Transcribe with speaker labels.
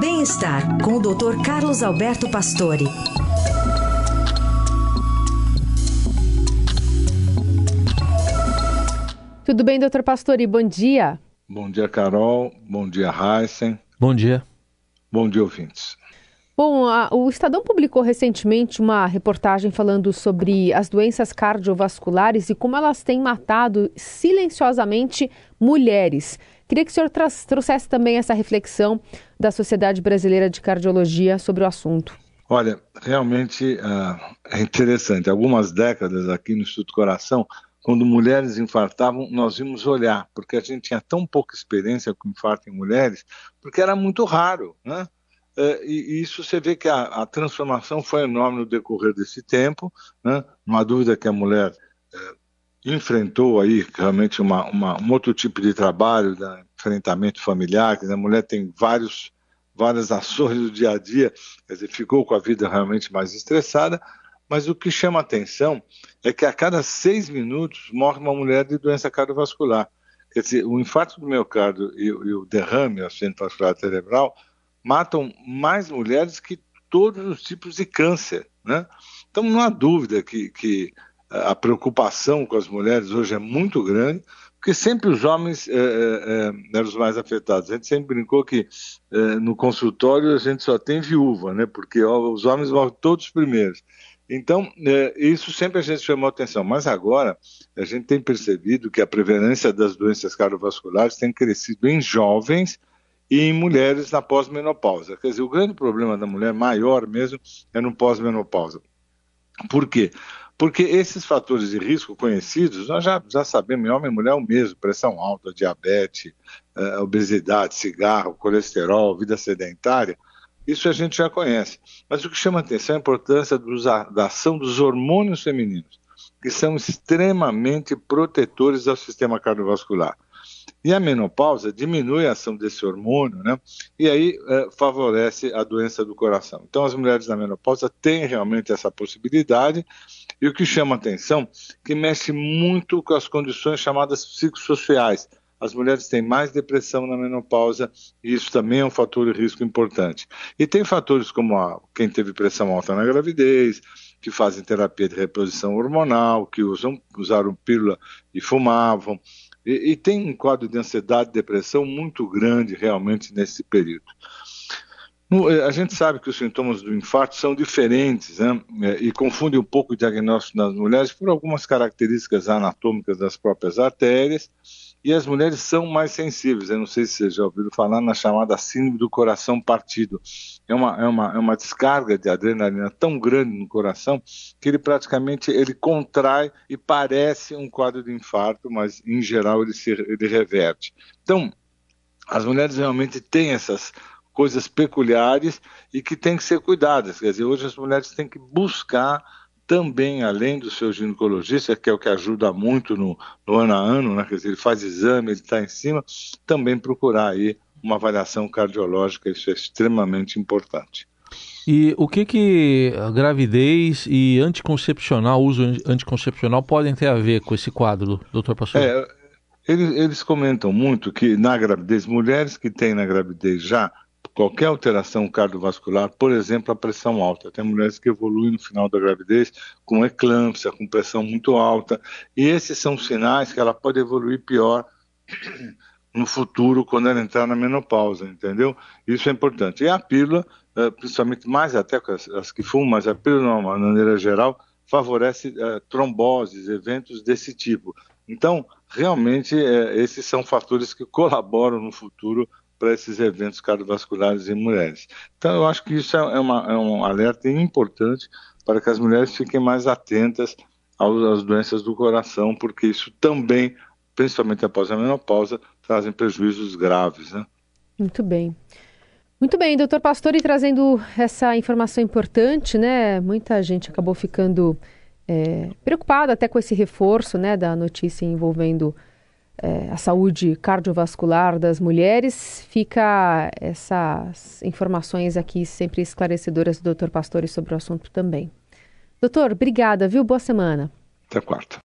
Speaker 1: Bem-estar com o Dr. Carlos Alberto Pastore.
Speaker 2: Tudo bem, doutor Pastore? Bom dia.
Speaker 3: Bom dia, Carol. Bom dia, Heisen.
Speaker 4: Bom dia.
Speaker 3: Bom dia, ouvintes.
Speaker 2: Bom, a, o Estadão publicou recentemente uma reportagem falando sobre as doenças cardiovasculares e como elas têm matado silenciosamente mulheres. Queria que o senhor trouxesse também essa reflexão da Sociedade Brasileira de Cardiologia sobre o assunto.
Speaker 3: Olha, realmente uh, é interessante. Algumas décadas aqui no Instituto Coração, quando mulheres infartavam, nós vimos olhar, porque a gente tinha tão pouca experiência com infarto em mulheres, porque era muito raro, né? Uh, e, isso você vê que a, a, transformação foi enorme no decorrer desse tempo, né? Não há dúvida que a mulher uh, enfrentou aí realmente uma, uma, um outro tipo de trabalho, de enfrentamento familiar, que a mulher tem vários, várias ações do dia a dia, quer dizer, ficou com a vida realmente mais estressada, mas o que chama atenção é que a cada seis minutos morre uma mulher de doença cardiovascular. Quer dizer, o infarto do miocárdio e, e o derrame, o acidente vascular cerebral, matam mais mulheres que todos os tipos de câncer, né? Então não há dúvida que, que a preocupação com as mulheres hoje é muito grande, porque sempre os homens é, é, eram os mais afetados. A gente sempre brincou que no consultório a gente só tem viúva, né? Porque ó, os homens morrem todos primeiros. Então, isso sempre a gente chamou atenção, mas agora a gente tem percebido que a prevalência das doenças cardiovasculares tem crescido em jovens e em mulheres na pós-menopausa. Quer dizer, o grande problema da mulher, maior mesmo, é no pós-menopausa. Por quê? Porque esses fatores de risco conhecidos, nós já, já sabemos, homem e mulher é o mesmo, pressão alta, diabetes, uh, obesidade, cigarro, colesterol, vida sedentária, isso a gente já conhece. Mas o que chama atenção é a importância dos, da ação dos hormônios femininos, que são extremamente protetores ao sistema cardiovascular. E a menopausa diminui a ação desse hormônio, né? E aí é, favorece a doença do coração. Então, as mulheres na menopausa têm realmente essa possibilidade. E o que chama atenção que mexe muito com as condições chamadas psicossociais. As mulheres têm mais depressão na menopausa e isso também é um fator de risco importante. E tem fatores como a, quem teve pressão alta na gravidez, que fazem terapia de reposição hormonal, que usam, usaram pílula e fumavam, e, e tem um quadro de ansiedade e depressão muito grande realmente nesse período. Eh, a gente sabe que os sintomas do infarto são diferentes né? Eh, e confunde um pouco o diagnóstico das mulheres por algumas características anatômicas das próprias artérias e as mulheres são mais sensíveis. Eu não sei se vocês já ouviram falar na chamada síndrome do coração partido. É uma, é uma, é uma descarga de adrenalina tão grande no coração que ele praticamente ele contrai e parece um quadro de infarto, mas em geral ele se ele reverte. Então, as mulheres realmente têm essas coisas peculiares e que têm que ser cuidadas. Quer dizer, hoje as mulheres têm que buscar também, além do seu ginecologista, que é o que ajuda muito no, no ano a ano, né? quer dizer, ele faz exame, ele está em cima, também procurar aí uma avaliação cardiológica, isso é extremamente importante.
Speaker 4: E o que que a gravidez e anticoncepcional, uso anticoncepcional podem ter a ver com esse quadro, doutor Pastor?
Speaker 3: É, eles, eles comentam muito que na gravidez, mulheres que têm na gravidez já qualquer alteração cardiovascular, por exemplo, a pressão alta. Tem mulheres que evoluem no final da gravidez com eclâmpsia, com pressão muito alta, e esses são sinais que ela pode evoluir pior no futuro quando ela entrar na menopausa, entendeu? Isso é importante. E a pílula, eh, principalmente mais até as que fumam, mas a pílula de uma maneira geral favorece uh, tromboses, eventos desse tipo. Então, realmente, uh, esses são fatores que colaboram no futuro para esses eventos cardiovasculares em mulheres. Então, eu acho que isso é, uma, é um alerta importante para que as mulheres fiquem mais atentas às doenças do coração, porque isso também, principalmente após a menopausa, trazem prejuízos graves. Né?
Speaker 2: Muito bem. Muito bem, doutor Pastore, trazendo essa informação importante, né? Muita gente acabou ficando é, preocupada até com esse reforço né, da notícia envolvendo é, a saúde cardiovascular das mulheres. Fica essas informações aqui sempre esclarecedoras do Dr. Pastore sobre o assunto também. Doutor, obrigada, viu? Boa semana.
Speaker 3: Até quarta.